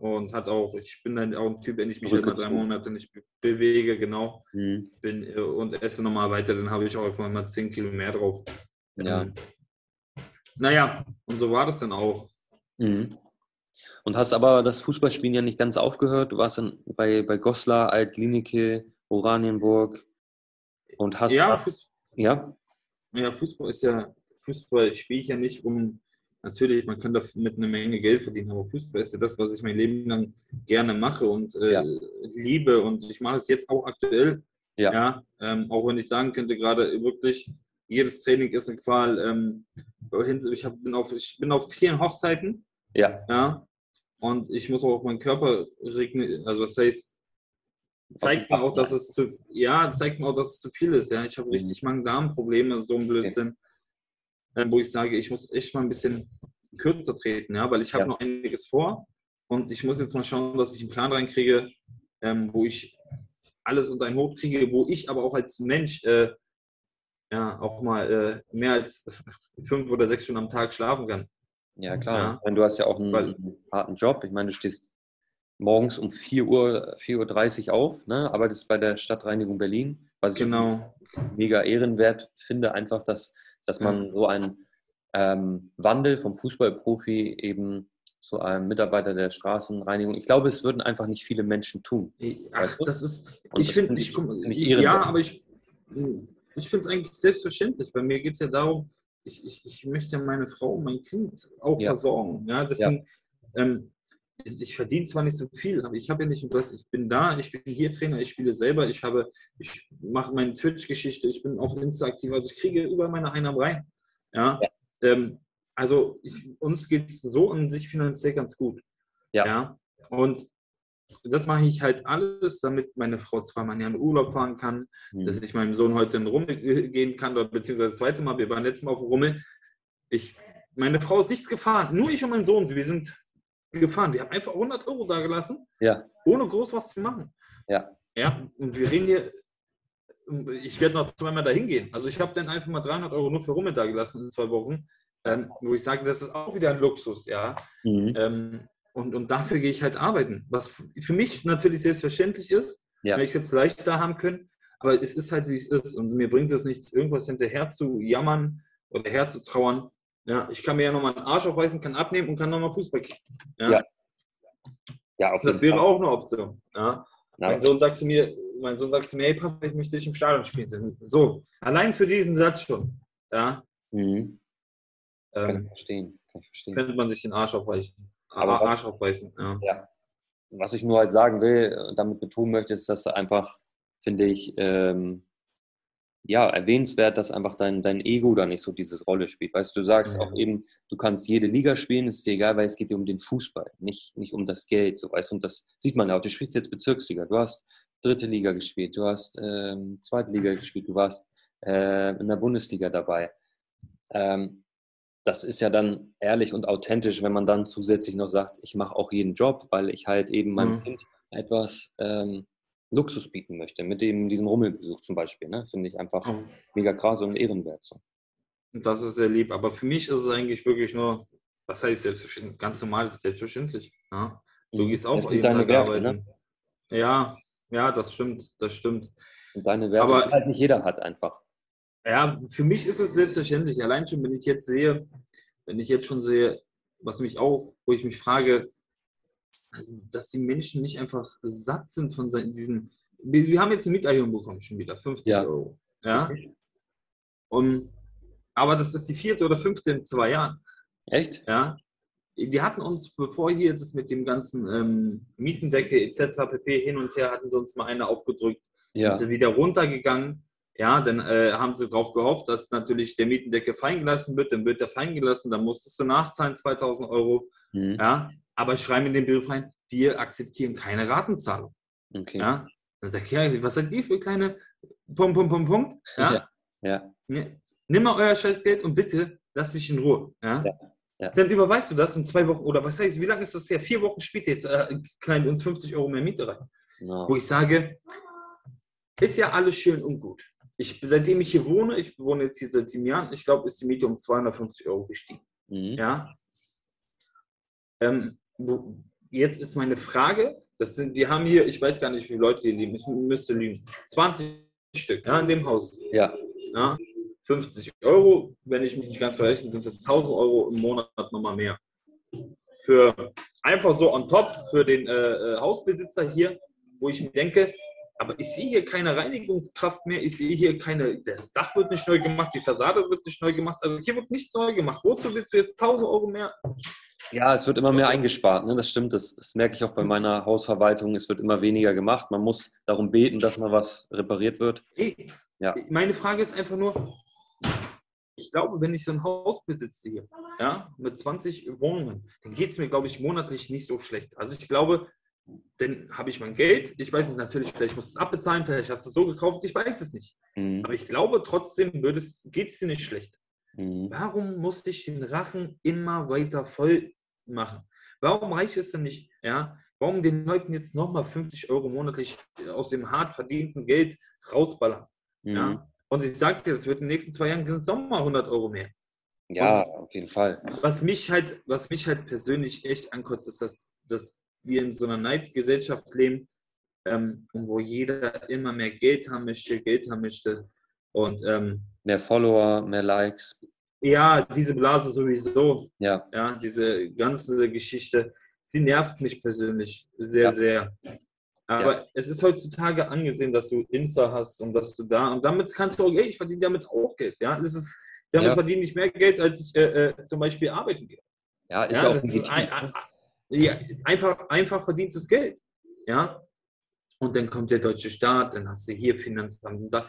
Und hat auch, ich bin dann auch ein Typ, wenn ich mich halt mal drei. Monate nicht be bewege, genau, Mhm. bin äh, und esse nochmal weiter, dann habe ich auch einfach mal 10 Kilo mehr drauf. Ja. Ähm, naja, und so war das dann auch. Mhm. Und hast aber das Fußballspielen ja nicht ganz aufgehört. Du warst dann bei, bei Goslar, Altklinike, Oranienburg und hast. Ja, da- Fuß, ja, ja, Fußball ist ja, Fußball spiele ich ja nicht um, natürlich, man kann da mit einer Menge Geld verdienen, aber Fußball ist ja das, was ich mein Leben lang gerne mache und äh, Ja. liebe und ich mache es jetzt auch aktuell. Ja. ähm, auch wenn ich sagen könnte, gerade wirklich, jedes Training ist eine Qual. Ähm, ich, hab, bin auf, ich bin auf vielen Hochzeiten, ja, ja, und ich muss auch meinen Körper regnen, also was heißt, zeigt mir auch, dass es zu, ja, zeigt mir auch, dass es zu viel ist, ja. Ich habe richtig Magen-Darm-Probleme, so ein Blödsinn, äh, wo ich sage, ich muss echt mal ein bisschen kürzer treten, ja, weil ich habe Ja. noch einiges vor und ich muss jetzt mal schauen, dass ich einen Plan reinkriege, ähm, wo ich alles unter einen Hut kriege, wo ich aber auch als Mensch äh, ja auch mal äh, mehr als fünf oder sechs Stunden am Tag schlafen kann. ja, klar. Ja. Ich meine, du hast ja auch einen Weil- harten Job. Ich meine, du stehst morgens um 4 Uhr, 4.30 Uhr auf, ne? arbeitest bei der Stadtreinigung Berlin, was ich Genau. mega ehrenwert finde, einfach, dass, dass man so einen ähm, Wandel vom Fußballprofi eben zu einem Mitarbeiter der Straßenreinigung, ich glaube, es würden einfach nicht viele Menschen tun. Ach, das ist, Und ich finde, ich, ich ja, aber ich, ich finde es eigentlich selbstverständlich. Bei mir geht es ja darum, ich, ich, ich möchte meine Frau und mein Kind auch Ja. versorgen. Ja, deswegen, Ähm, ich verdiene zwar nicht so viel, aber ich habe ja nicht das, ich bin da, ich bin hier Trainer, ich spiele selber, ich habe, ich mache meine Twitch-Geschichte, ich bin auf Insta aktiv, also ich kriege über meine Einnahmen rein. Ja. Ähm, also ich, uns geht es so an sich finanziell ganz gut. Ja. Und das mache ich halt alles, damit meine Frau zweimal in Urlaub fahren kann, Mhm. dass ich meinem Sohn heute in den Rummel äh, gehen kann, oder beziehungsweise das zweite Mal, wir waren letztes Mal auf Rummel. Ich, meine Frau ist nichts gefahren, nur ich und mein Sohn, wir sind gefahren. Wir haben einfach 100 Euro da gelassen, Ja, ohne groß was zu machen. Ja. Ja, und wir reden hier, ich werde noch zweimal dahin gehen. Also ich habe dann einfach mal 300 Euro nur für Rummel da gelassen in zwei Wochen, ähm, wo ich sage, das ist auch wieder ein Luxus, ja. mhm. Ähm, und, und dafür gehe ich halt arbeiten. Was für mich natürlich selbstverständlich ist, Ja. wenn ich es leichter haben können. Aber es ist halt, wie es ist. Und mir bringt es nichts, irgendwas hinterher zu jammern oder herzutrauern. Ja, ich kann mir ja nochmal einen Arsch aufreißen, kann abnehmen und kann nochmal Fußball kicken. Ja, Ja, ja, auf Das wäre Fall. auch eine Option. Ja. Mein Sohn sagt zu mir, mein Sohn sagt zu mir, hey Papa, ich möchte dich im Stadion spielen. So, allein für diesen Satz schon, ja, Mhm. Kann ich ähm, verstehen. Kann ich verstehen. könnte man sich den Arsch aufreißen. Aber- Aber Arsch aufreißen, ja. Was ich nur halt sagen will, äh, damit betonen möchte, ist, dass du einfach, finde ich, ähm, ja, erwähnenswert, dass einfach dein, dein Ego da nicht so diese Rolle spielt. Weißt du, du sagst Ja. auch eben, du kannst jede Liga spielen, ist dir egal, weil es geht dir um den Fußball, nicht, nicht um das Geld. So, weißt du, und das sieht man ja auch. Du spielst jetzt Bezirksliga, du hast dritte Liga gespielt, du hast ähm, zweite Liga gespielt, du warst äh, in der Bundesliga dabei. Ähm, das ist ja dann ehrlich und authentisch, wenn man dann zusätzlich noch sagt, ich mache auch jeden Job, weil ich halt eben meinem Mhm. Kind etwas ähm, Luxus bieten möchte, mit dem, diesem Rummelbesuch zum Beispiel. Ne? Finde ich einfach Oh. mega krass und ehrenwert. So. Das ist sehr lieb. Aber für mich ist es eigentlich wirklich nur, was heißt selbstverständlich? Ganz normal, selbstverständlich. Ja. Du Mhm. gehst auch Das jeden deine Tag Werte, arbeiten. ne? Ja, ja, das stimmt, das stimmt. Und deine Werte, Aber- die halt nicht jeder hat einfach. Ja, für mich ist es selbstverständlich. Allein schon, wenn ich jetzt sehe, wenn ich jetzt schon sehe, was mich auch, wo ich mich frage, also, dass die Menschen nicht einfach satt sind von se- diesem. Wir, haben jetzt eine Mieterhöhung bekommen, schon wieder, 50 Ja. Euro. Ja. Und, aber das ist die vierte oder fünfte in zwei Jahren. Echt? Ja. die hatten uns, bevor hier das mit dem ganzen ähm, Mietendecke etc. pp. hin und her, hatten sie uns mal eine aufgedrückt. Ja. Sind sie wieder runtergegangen. Ja, dann äh, haben sie darauf gehofft, dass natürlich der Mietendecke fallen gelassen wird. Dann wird der fallen gelassen, dann musstest du nachzahlen 2000 Euro. Mhm. Ja, aber schreiben in den Brief rein, wir akzeptieren keine Ratenzahlung. Okay. Ja, dann sag ich, ja, was seid ihr für kleine Punkt, Punkt, Punkt, Punkt. Ja, Ja. Ja. Nimm mal euer Scheißgeld und bitte lass mich in Ruhe. Ja? Ja, ja. Dann überweist du das um zwei Wochen oder was heißt, wie lange ist das her? Vier Wochen später jetzt äh, knallen uns 50 Euro mehr Miete rein. Genau. Wo ich sage, ist ja alles schön und gut. Ich, seitdem ich hier wohne, ich wohne jetzt hier seit sieben Jahren, ich glaube, ist die Miete um 250 Euro gestiegen. Mhm. Ja. Ähm, jetzt ist meine Frage, das sind, die haben hier, ich weiß gar nicht, wie viele Leute hier leben, ich müsste lügen, 20 Stück ja, in dem Haus. Ja. Ja, 50 Euro, wenn ich mich nicht ganz verrechne, sind das 1000 Euro im Monat nochmal mehr. Für einfach so on top für den äh, äh, Hausbesitzer hier, wo ich mir denke, aber ich sehe hier keine Reinigungskraft mehr, ich sehe hier keine, das Dach wird nicht neu gemacht, die Fassade wird nicht neu gemacht, also hier wird nichts neu gemacht. Wozu willst du jetzt 1000 Euro mehr? Ja, es wird immer mehr eingespart, ne? das stimmt. Das, das merke ich auch bei meiner Hausverwaltung. Es wird immer weniger gemacht. Man muss darum beten, dass mal was repariert wird. Hey, Ja. Meine Frage ist einfach nur, ich glaube, wenn ich so ein Haus besitze hier, ja, mit 20 Wohnungen, dann geht es mir, glaube ich, monatlich nicht so schlecht. Also ich glaube, dann habe ich mein Geld. Ich weiß nicht, natürlich, vielleicht musst du es abbezahlen, vielleicht hast du es so gekauft, ich weiß es nicht. Mhm. Aber ich glaube trotzdem, geht es dir nicht schlecht. Mhm. Warum muss ich den Rachen immer weiter voll machen? Warum reicht es denn nicht, ja? Warum den Leuten jetzt nochmal 50 Euro monatlich aus dem hart verdienten Geld rausballern? Mhm. Ja? Und ich sage dir, das wird in den nächsten zwei Jahren sind es nochmal 100 Euro mehr. Ja, auf jeden Fall. Was mich halt, was mich halt persönlich echt ankotzt, ist, dass, dass wir in so einer Neidgesellschaft leben, ähm, und wo jeder immer mehr Geld haben möchte, Geld haben möchte. Und ähm, Mehr Follower, mehr Likes. ja, diese Blase sowieso, Ja, ja, diese ganze Geschichte, sie nervt mich persönlich sehr, Ja. sehr. Aber es ist heutzutage angesehen, dass du Insta hast und dass du da und damit kannst du auch, ey, ich verdiene damit auch Geld. Ja, das ist, damit Ja. verdiene ich mehr Geld, als ich äh, äh, zum Beispiel arbeiten gehe. ja ist Ja, ja auch ein ein, ein, ja, einfach, einfach verdientes Geld. Ja. Und dann kommt der deutsche Staat, dann hast du hier Finanzamt und da.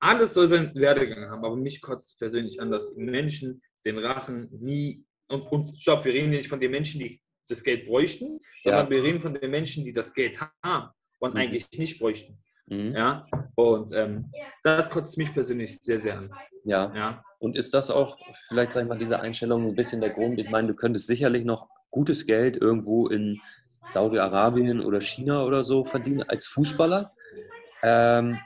Alles soll seinen Werdegang haben, aber mich kotzt es persönlich an, dass Menschen den Rachen nie. Und, und stopp, wir reden nicht von den Menschen, die das Geld bräuchten, sondern Ja. wir reden von den Menschen, die das Geld haben und Mhm. eigentlich nicht bräuchten. Mhm. Ja. Und ähm, das kotzt mich persönlich sehr, sehr an. Ja. Ja. Und ist das auch vielleicht, sag ich mal, diese Einstellung ein bisschen der Grund? Ich meine, du könntest sicherlich noch gutes Geld irgendwo in Saudi-Arabien oder China oder so verdienen als Fußballer. Ähm,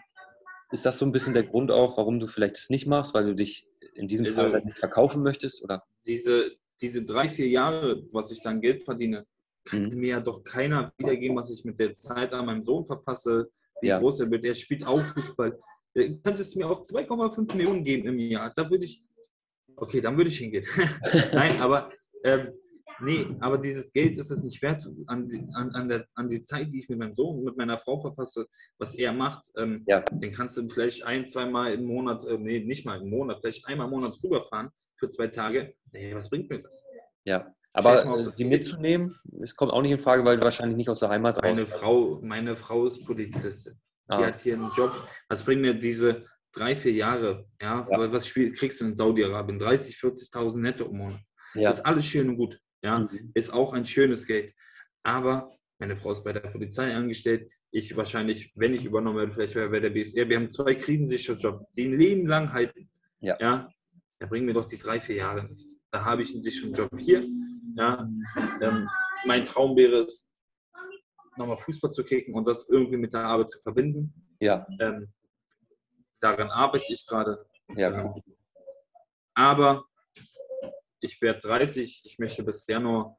ist das so ein bisschen der Grund auch, warum du vielleicht es nicht machst, weil du dich in diesem Also- Fall nicht verkaufen möchtest? Oder? diese, diese drei, vier Jahre, was ich dann Geld verdiene, kann Mhm. mir ja doch keiner wiedergeben, was ich mit der Zeit an meinem Sohn verpasse, wie Ja. groß er wird. Er spielt auch Fußball. Äh, Könntest du mir auch 2,5 Millionen geben im Jahr? Da würde ich, okay, dann würde ich hingehen. Nein, aber ähm, nee, aber dieses Geld ist es nicht wert an die, an, an, der, an die Zeit, die ich mit meinem Sohn, mit meiner Frau verpasse, was er macht. Ähm, Ja. Den kannst du vielleicht ein, zweimal im Monat, äh, nee, nicht mal im Monat, vielleicht einmal im Monat rüberfahren für zwei Tage. Nee, was bringt mir das? Ja. Aber mal, das die geht. mitzunehmen, es kommt auch nicht in Frage, weil du wahrscheinlich nicht aus der Heimat raus Meine Frau, meine Frau ist Polizistin. Die Ah, hat hier einen Job. Was bringen mir diese drei, vier Jahre? Ja, Ja. Aber was kriegst du in Saudi-Arabien? 30, 40.000 netto im Monat. ja. Ist alles schön und gut. Ja, Mhm. ist auch ein schönes Geld. Aber meine Frau ist bei der Polizei angestellt. Ich wahrscheinlich, wenn ich übernommen werde, vielleicht bei der BSR. Wir haben zwei Krisensicherjobs, die ein Leben lang halten. Ja. ja. Da bringen mir doch die drei, vier Jahre nichts. Da habe ich einen sicheren Job hier. Ja. Ähm, mein Traum wäre es, nochmal Fußball zu kicken und das irgendwie mit der Arbeit zu verbinden. Ja, Ähm, daran arbeite ich gerade. ja, cool. aber ich werde 30, ich möchte bis Januar,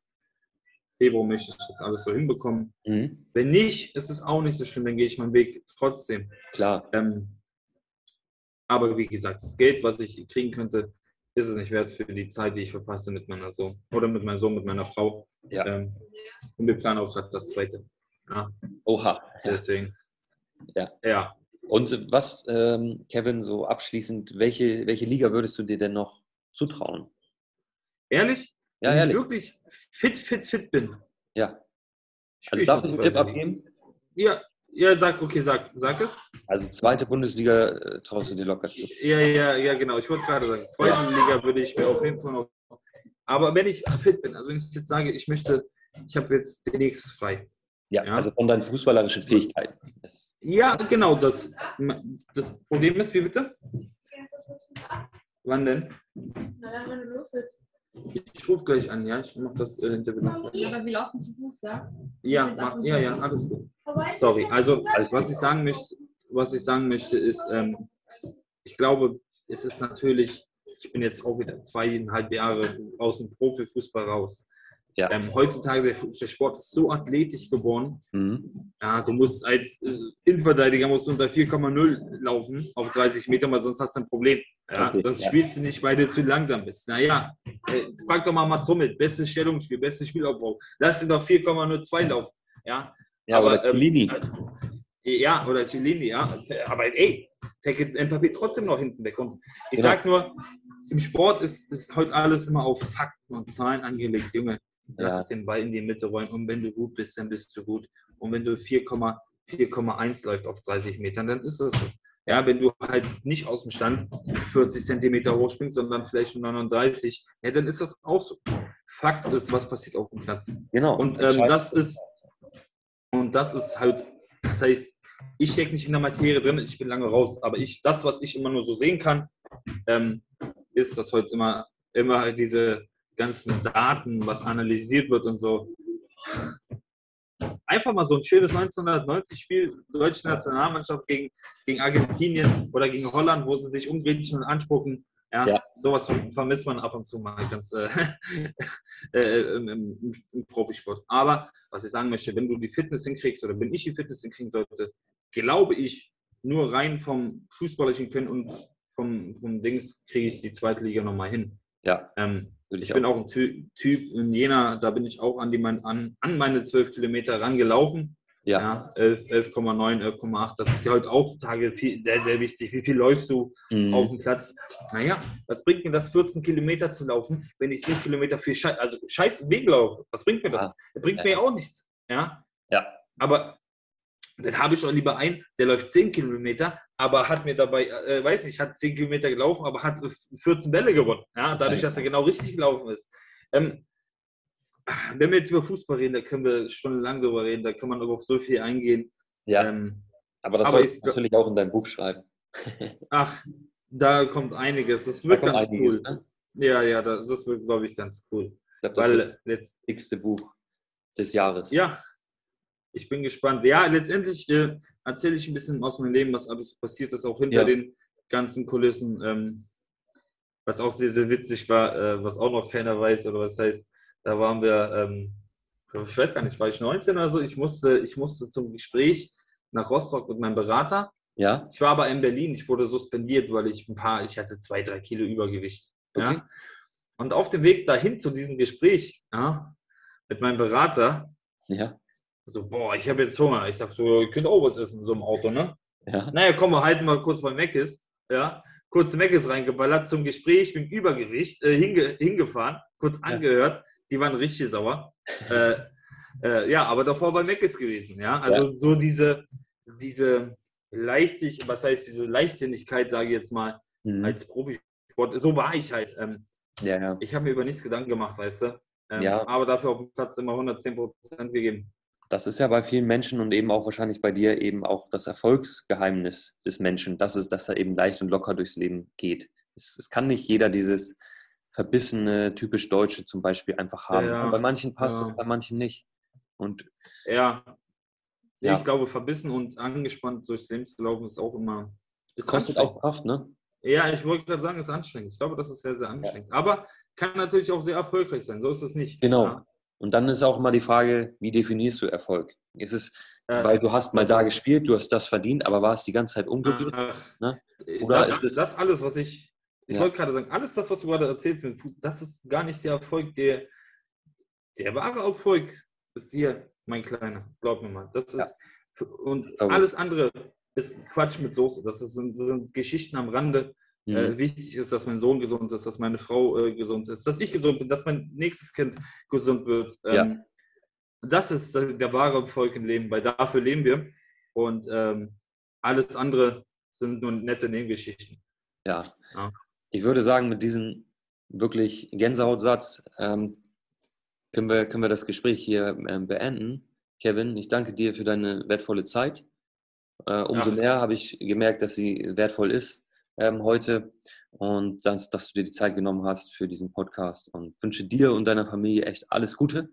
Februar möchte ich das alles so hinbekommen. Mhm. Wenn nicht, ist es auch nicht so schlimm, dann gehe ich meinen Weg trotzdem. Klar. Ähm, aber wie gesagt, das Geld, was ich kriegen könnte, ist es nicht wert für die Zeit, die ich verpasse mit meiner Sohn oder mit meinem Sohn, mit meiner Frau. Ja. Ähm, und wir planen auch gerade das zweite. Ja, Oha. deswegen. Ja. Ja. Und was, ähm, Kevin, so abschließend, welche, welche Liga würdest du dir denn noch zutrauen? Ehrlich, Ja, wenn ehrlich. ich wirklich fit, fit, fit bin. Ja. Also ich darf ich einen Tipp abgeben? Ja, ja, sag, okay, sag, sag es. Also zweite Bundesliga äh, traust du dir locker zu. Ja, ja, ja, genau. Ich wollte gerade sagen, zweite Liga würde ich mir auf jeden Fall noch. Aber wenn ich fit bin, also wenn ich jetzt sage, ich möchte, ich habe jetzt demnächst frei. Ja, Ja. also von deinen fußballerischen Fähigkeiten. Das, Ja, genau, das, das Problem ist, wie bitte? Wann denn? Na dann, wenn du los willst. Ich rufe gleich an, ja? Ich mache das äh, Interview. noch. Ja, aber wir laufen zu Fuß, ja? Ja, ma- ja, ja, alles gut. Sorry. Also, was ich sagen möchte, was ich sagen möchte, ist, ähm, ich glaube, es ist natürlich, ich bin jetzt auch wieder zweieinhalb Jahre aus dem Profifußball raus. Ja. Ähm, heutzutage, der, der Sport ist so athletisch geworden. mhm. Ja, du musst als äh, Innenverteidiger musst du unter 4,0 laufen auf 30 Meter, weil sonst hast du ein Problem. Ja, Okay, sonst ja. spielst du nicht, weil du zu langsam bist. Naja, äh, frag doch mal Mats Hummel, bestes Stellungsspiel, bestes Spielaufbau. Lass ihn doch 4,02 laufen. Ja, Ja, Aber, oder ähm, Lini. äh, ja, oder Cellini, ja. Aber ey, tackelt Mbappé trotzdem noch hinten weg. Und ich Genau. sag nur, im Sport ist, ist heute alles immer auf Fakten und Zahlen angelegt. Junge, Ja. lass den Ball in die Mitte rollen und wenn du gut bist, dann bist du gut. Und wenn du 4,1 4,1 läuft auf 30 Metern, dann ist das so. Ja, wenn du halt nicht aus dem Stand 40 Zentimeter hochspringst, sondern vielleicht nur 39, ja, dann ist das auch so. Fakt ist, was passiert auf dem Platz. Genau. Und ähm, das ist und das ist halt, das heißt, ich stecke nicht in der Materie drin, ich bin lange raus, aber ich, das, was ich immer nur so sehen kann, ähm, ist, dass heute immer, immer diese ganzen Daten, was analysiert wird und so. Einfach mal so ein schönes 1990-Spiel, deutsche Nationalmannschaft gegen, gegen Argentinien oder gegen Holland, wo sie sich umgrätschen und anspucken. Ja, Ja. sowas vermisst man ab und zu mal ganz äh, äh, im, im, im Profisport. Aber was ich sagen möchte, wenn du die Fitness hinkriegst oder wenn ich die Fitness hinkriegen sollte, glaube ich, nur rein vom fußballerischen Können und vom, vom Dings kriege ich die zweite Liga nochmal hin. Ja, Ähm, ich ich bin auch. ein Ty Typ in Jena, da bin ich auch an, die, mein- an, an meine 12 Kilometer rangelaufen. Ja, Ja, 11 11,9, 11,8. Das ist ja heute auch heutzutage viel, sehr, sehr wichtig. Wie viel läufst du Mhm. auf dem Platz? Naja, was bringt mir das, 14 Kilometer zu laufen, wenn ich 7 Kilometer viel Scheiß, also scheiß Weg laufe? Was bringt mir das? Ja. Das bringt Ja. mir ja auch nichts. Ja, Ja. aber dann habe ich doch lieber einen, der läuft 10 Kilometer, aber hat mir dabei, äh, weiß nicht, hat 10 Kilometer gelaufen, aber hat 14 Bälle gewonnen. Ja, dadurch, dass er genau richtig gelaufen ist. Ähm, wenn wir jetzt über Fußball reden, da können wir stundenlang drüber reden, da kann man aber auf so viel eingehen. ja. Ähm, aber das aber solltest ich- du natürlich auch in dein Buch schreiben. ach, da kommt einiges. Das Da wird kommt ganz einiges, cool. ne? Ja, ja, das, das wird, glaube ich, ganz cool. Ich glaube, das wird Weil letzt, das dickste Buch des Jahres. Ja, ich bin gespannt. Ja, letztendlich äh, erzähle ich ein bisschen aus meinem Leben, was alles passiert ist, auch hinter Ja. den ganzen Kulissen. Ähm, was auch sehr, sehr witzig war, äh, was auch noch keiner weiß, oder was heißt, da waren wir, ähm, ich weiß gar nicht, war ich 19 oder so? Ich musste, ich musste zum Gespräch nach Rostock mit meinem Berater. Ja? Ich war aber in Berlin, ich wurde suspendiert, weil ich ein paar, ich hatte zwei, drei Kilo Übergewicht. Okay. Ja? Und auf dem Weg dahin zu diesem Gespräch ja, mit meinem Berater, Ja. So, boah, ich habe jetzt Hunger. Ich sag so, ihr könnt auch was essen, so im Auto, ne? Ja. Naja, komm, wir halten mal kurz bei Meckes. Ja, kurz Meckes reingeballert zum Gespräch mit Übergewicht, äh, hinge, hingefahren, kurz Ja. angehört. Die waren richtig sauer. äh, äh, ja, aber davor bei Meckes gewesen, ja. Also so diese, diese Leichtig, was heißt diese Leichtsinnigkeit, sage ich jetzt mal, Mhm. als Profisport, so war ich halt. Ähm, Ja, ja. ich habe mir über nichts Gedanken gemacht, weißt du. Ähm, Ja. Aber dafür auf dem Platz immer 110 Prozent gegeben. Das ist ja bei vielen Menschen und eben auch wahrscheinlich bei dir eben auch das Erfolgsgeheimnis des Menschen, dass, es, dass er eben leicht und locker durchs Leben geht. Es, es kann nicht jeder dieses verbissene, typisch Deutsche zum Beispiel einfach haben. Ja, bei manchen passt ja. es, bei manchen nicht. Und Ja. Ja. Ich glaube, verbissen und angespannt durchs Leben zu laufen ist auch immer. es Ist kostet auch Kraft, ne? Ja, ich wollte gerade sagen, es ist anstrengend. Ich glaube, das ist sehr, sehr anstrengend. Aber kann natürlich auch sehr erfolgreich sein. So ist es nicht. Genau. Ja. Und dann ist auch mal die Frage, wie definierst du Erfolg? Ist es, Äh, weil du hast mal das da gespielt, du hast das verdient, aber war es die ganze Zeit unglücklich? Ach, ne? Oder das, ist es- das alles, was ich. Ich Ja. wollte gerade sagen, alles das, was du gerade erzählst, das ist gar nicht der Erfolg, der. Der wahre Erfolg ist hier, mein Kleiner. Glaub mir mal. Das Ja. ist. Und Glaube ich. alles andere ist Quatsch mit Soße. Das ist- sind, sind Geschichten am Rande. Mhm. Äh, wichtig ist, dass mein Sohn gesund ist, dass meine Frau äh, gesund ist, dass ich gesund bin, dass mein nächstes Kind gesund wird. Ja. Ähm, Das ist äh, der wahre Erfolg im Leben, weil dafür leben wir. Und ähm, alles andere sind nur nette Nebengeschichten. Ja. Ja. Ich würde sagen, mit diesem wirklich Gänsehautsatz ähm, können, wir, können wir das Gespräch hier ähm, beenden. Kevin, ich danke dir für deine wertvolle Zeit. Äh, umso Ach. mehr habe ich gemerkt, dass sie wertvoll ist ähm, heute und dass, dass du dir die Zeit genommen hast für diesen Podcast und wünsche dir und deiner Familie echt alles Gute.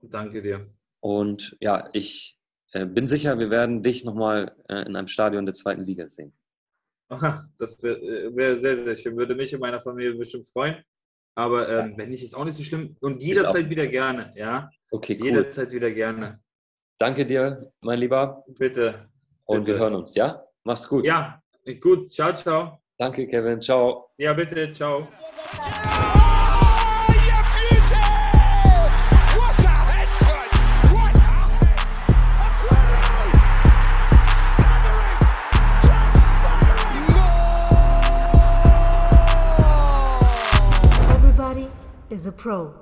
Danke dir. Und ja, ich äh, bin sicher, wir werden dich nochmal äh, in einem Stadion der zweiten Liga sehen. Aha, Das wäre wär sehr, sehr schön. Würde mich und meiner Familie bestimmt freuen. Aber ähm, wenn nicht, ist auch nicht so schlimm. Und jederzeit wieder gerne, ja? Okay, cool. Jederzeit wieder gerne. Danke dir, mein Lieber. Bitte. Und wir Bitte. hören uns, ja? Mach's gut. Ja, gut. Ciao, ciao. Danke, Kevin. Ciao. Ja, bitte. Ciao. Oh, you beauty! What a head, son! What a head! Aguero! Staggering! Just staggering! Everybody is a pro.